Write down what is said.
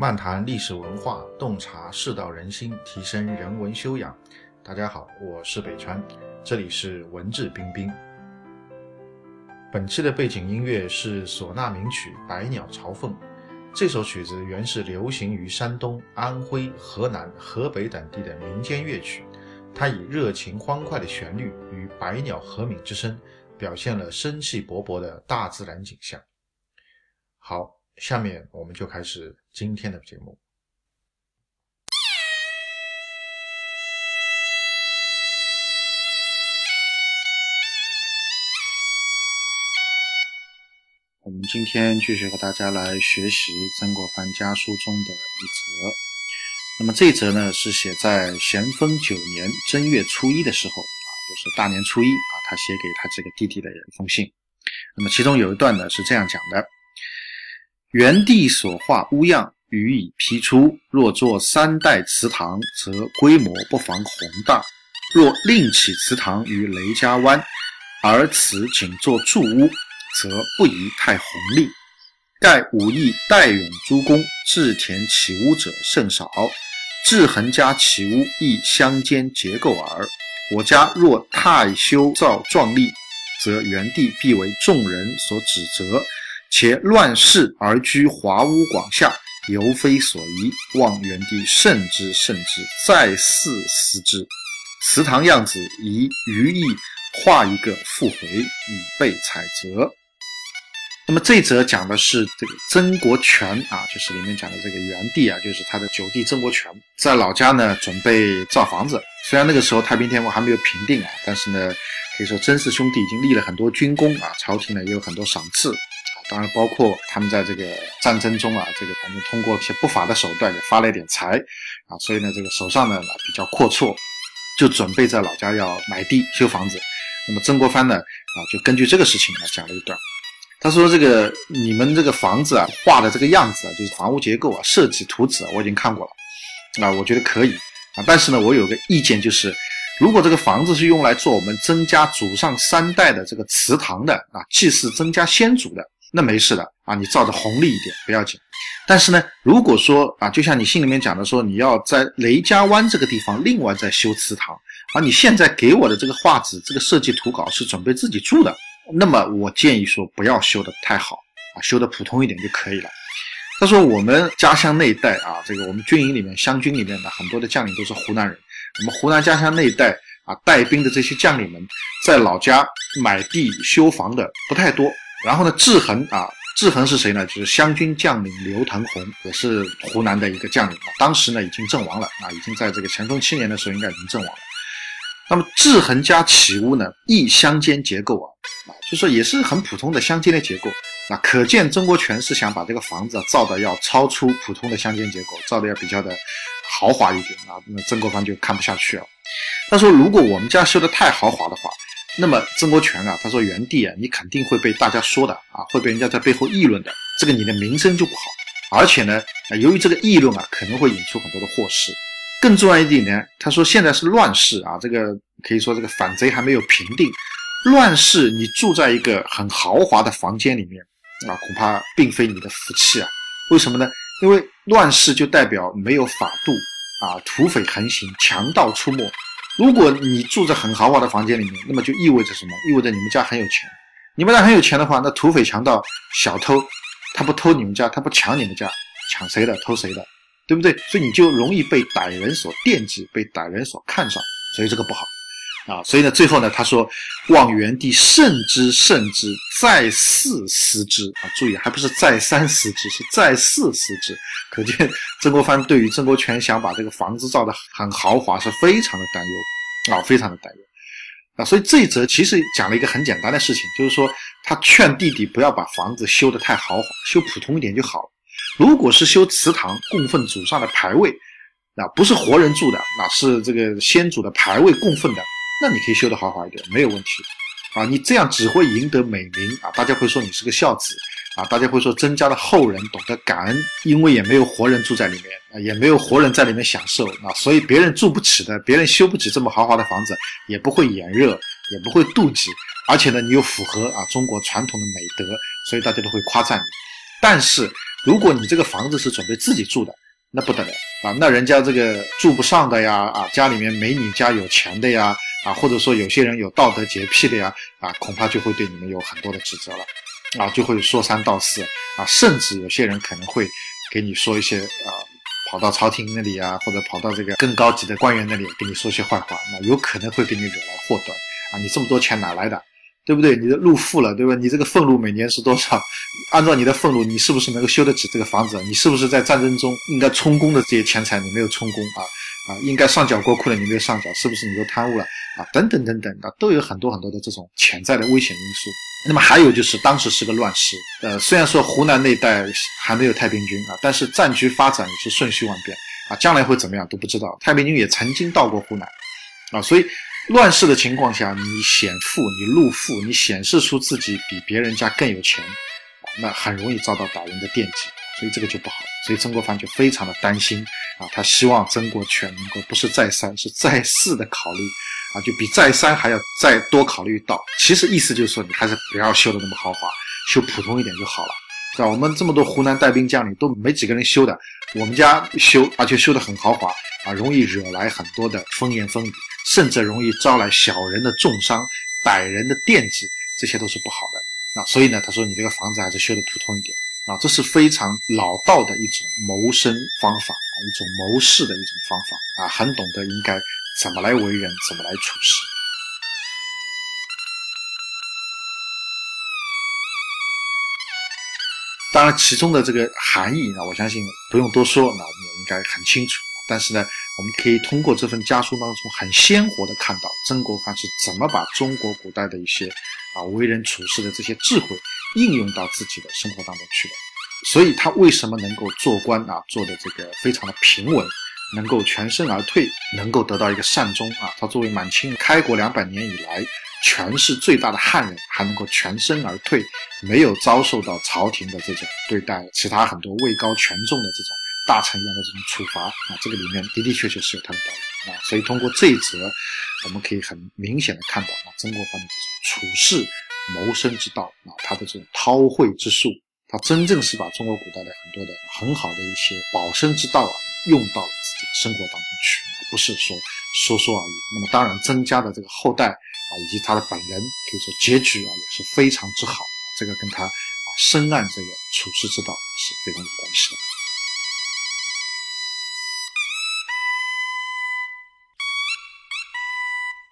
漫谈历史文化，洞察世道人心，提升人文修养。大家好，我是北川，这里是文质彬彬。本期的背景音乐是唢呐名曲《百鸟朝凤》。这首曲子原是流行于山东、安徽、河南、河北等地的民间乐曲，它以热情欢快的旋律与百鸟和鸣之声，表现了生气勃勃的大自然景象。好。下面我们就开始今天的节目。我们今天继续和大家来学习曾国藩家书中的一则。那么这一则呢，是写在咸丰九年正月初一的时候啊，就是大年初一啊，他写给他这个弟弟的一封信。那么其中有一段呢是这样讲的。原地所画屋样，予以批出。若作三代祠堂，则规模不妨宏大；若另起祠堂于雷家湾，而此仅作住屋，则不宜太宏丽。盖武艺代勇诸公置田起屋者甚少，志恒家起屋亦乡间结构耳。我家若太修造壮丽，则原地必为众人所指责。且乱世而居华屋广厦，犹非所宜。望元帝慎之慎之，再四思之。祠堂样子宜余意画一个复回，以备采择。那么这则讲的是这个曾国荃啊，就是里面讲的这个元帝啊，就是他的九弟曾国荃，在老家呢准备造房子。虽然那个时候太平天国还没有平定啊，但是呢，可以说曾氏兄弟已经立了很多军功啊，朝廷呢也有很多赏赐。当然，包括他们在这个战争中啊，这个反正通过一些不法的手段也发了一点财啊，所以呢，这个手上呢比较阔绰，就准备在老家要买地修房子。那么曾国藩呢啊，就根据这个事情啊讲了一段。他说：“这个你们这个房子啊画的这个样子啊，就是房屋结构啊设计图纸，我已经看过了啊，我觉得可以啊。但是呢，我有个意见，就是如果这个房子是用来做我们曾家祖上三代的这个祠堂的啊，祭祀曾家先祖的。”那没事的啊，你造的红利一点不要紧。但是呢，如果说啊，就像你信里面讲的说，你要在雷家湾这个地方另外再修祠堂，而你现在给我的这个画纸、这个设计图稿是准备自己住的，那么我建议说不要修的太好啊，修的普通一点就可以了。他说我们家乡那一带啊，这个我们军营里面湘军里面的很多的将领都是湖南人，我们湖南家乡那一带啊，带兵的这些将领们在老家买地修房的不太多。然后呢，志恒啊，志恒是谁呢？就是湘军将领刘腾宏，也是湖南的一个将领。当时呢，已经阵亡了啊，已经在这个乾丰七年的时候应该已经阵亡了。那么志恒家起屋呢，亦乡间结构啊，啊，就说也是很普通的乡间的结构那。可见曾国荃是想把这个房子造的要超出普通的乡间结构，造的要比较的豪华一点啊。那曾国藩就看不下去了，他说：“如果我们家修的太豪华的话。”那么曾国荃啊，他说元帝啊，你肯定会被大家说的啊，会被人家在背后议论的，这个你的名声就不好。而且呢，由于这个议论啊，可能会引出很多的祸事。更重要一点呢，他说现在是乱世啊，这个可以说这个反贼还没有平定。乱世你住在一个很豪华的房间里面啊，恐怕并非你的福气啊。为什么呢？因为乱世就代表没有法度啊，土匪横行，强盗出没。如果你住在很豪华的房间里面，那么就意味着什么？意味着你们家很有钱。你们家很有钱的话，那土匪、强盗、小偷，他不偷你们家，他不抢你们家，抢谁的？偷谁的？对不对？所以你就容易被歹人所惦记，被歹人所看上，所以这个不好啊。所以呢，最后呢，他说：“望元帝慎之，慎之，再四思之啊！注意，还不是再三思之，是再四思之。可见曾国藩对于曾国荃想把这个房子造的很豪华，是非常的担忧。”啊，非常的担忧啊，所以这一则其实讲了一个很简单的事情，就是说他劝弟弟不要把房子修得太豪华，修普通一点就好。如果是修祠堂供奉祖上的牌位，啊，不是活人住的，那是这个先祖的牌位供奉的，那你可以修得豪华一点，没有问题。啊，你这样只会赢得美名啊，大家会说你是个孝子。啊，大家会说曾家的后人懂得感恩，因为也没有活人住在里面啊，也没有活人在里面享受啊，所以别人住不起的，别人修不起这么豪华的房子，也不会炎热，也不会妒忌，而且呢，你又符合啊中国传统的美德，所以大家都会夸赞你。但是如果你这个房子是准备自己住的，那不得了啊！那人家这个住不上的呀，啊，家里面没你家有钱的呀，啊，或者说有些人有道德洁癖的呀，啊，恐怕就会对你们有很多的指责了，啊，就会说三道四，啊，甚至有些人可能会给你说一些啊，跑到朝廷那里啊，或者跑到这个更高级的官员那里给你说些坏话，那有可能会给你惹来祸端，啊，你这么多钱哪来的？对不对？你的路富了，对吧？你这个俸禄每年是多少？按照你的俸禄，你是不是能够修得起这个房子？你是不是在战争中应该充公的这些钱财你没有充公啊？啊，应该上缴国库的你没有上缴，是不是你都贪污了啊？等等等等的，都有很多很多的这种潜在的危险因素。那么还有就是当时是个乱世，呃，虽然说湖南那一带还没有太平军啊，但是战局发展也是瞬息万变啊，将来会怎么样都不知道。太平军也曾经到过湖南啊，所以。乱世的情况下，你显富，你露富，你显示出自己比别人家更有钱，那很容易遭到歹人的惦记，所以这个就不好。所以曾国藩就非常的担心啊，他希望曾国荃能够不是再三，是再四的考虑啊，就比再三还要再多考虑到。其实意思就是说，你还是不要修的那么豪华，修普通一点就好了，是吧？我们这么多湖南带兵将领都没几个人修的，我们家修，而且修的很豪华啊，容易惹来很多的风言风语。甚至容易招来小人的重伤、歹人的惦记，这些都是不好的那。所以呢，他说你这个房子还是修的普通一点啊，这是非常老道的一种谋生方法啊，一种谋事的一种方法啊，很懂得应该怎么来为人，怎么来处事。当然，其中的这个含义呢，我相信不用多说，那我们也应该很清楚。但是呢，我们可以通过这份家书当中很鲜活的看到曾国藩是怎么把中国古代的一些啊为人处事的这些智慧应用到自己的生活当中去的。所以他为什么能够做官啊，做的这个非常的平稳，能够全身而退，能够得到一个善终啊？他作为满清开国两百年以来权势最大的汉人，还能够全身而退，没有遭受到朝廷的这种对待其他很多位高权重的这种。大臣一样的这种处罚啊，这个里面的的确确是有他的道理啊，所以通过这一则，我们可以很明显的看到啊，曾国藩的这种处事谋生之道啊，他的这种韬晦之术，他真正是把中国古代的很多的很好的一些保身之道啊，用到自己的生活当中去，不是说说说而已。那么当然，曾家的这个后代啊，以及他的本人，可以说结局啊也是非常之好，这个跟他啊深谙这个处世之道是非常有关系的。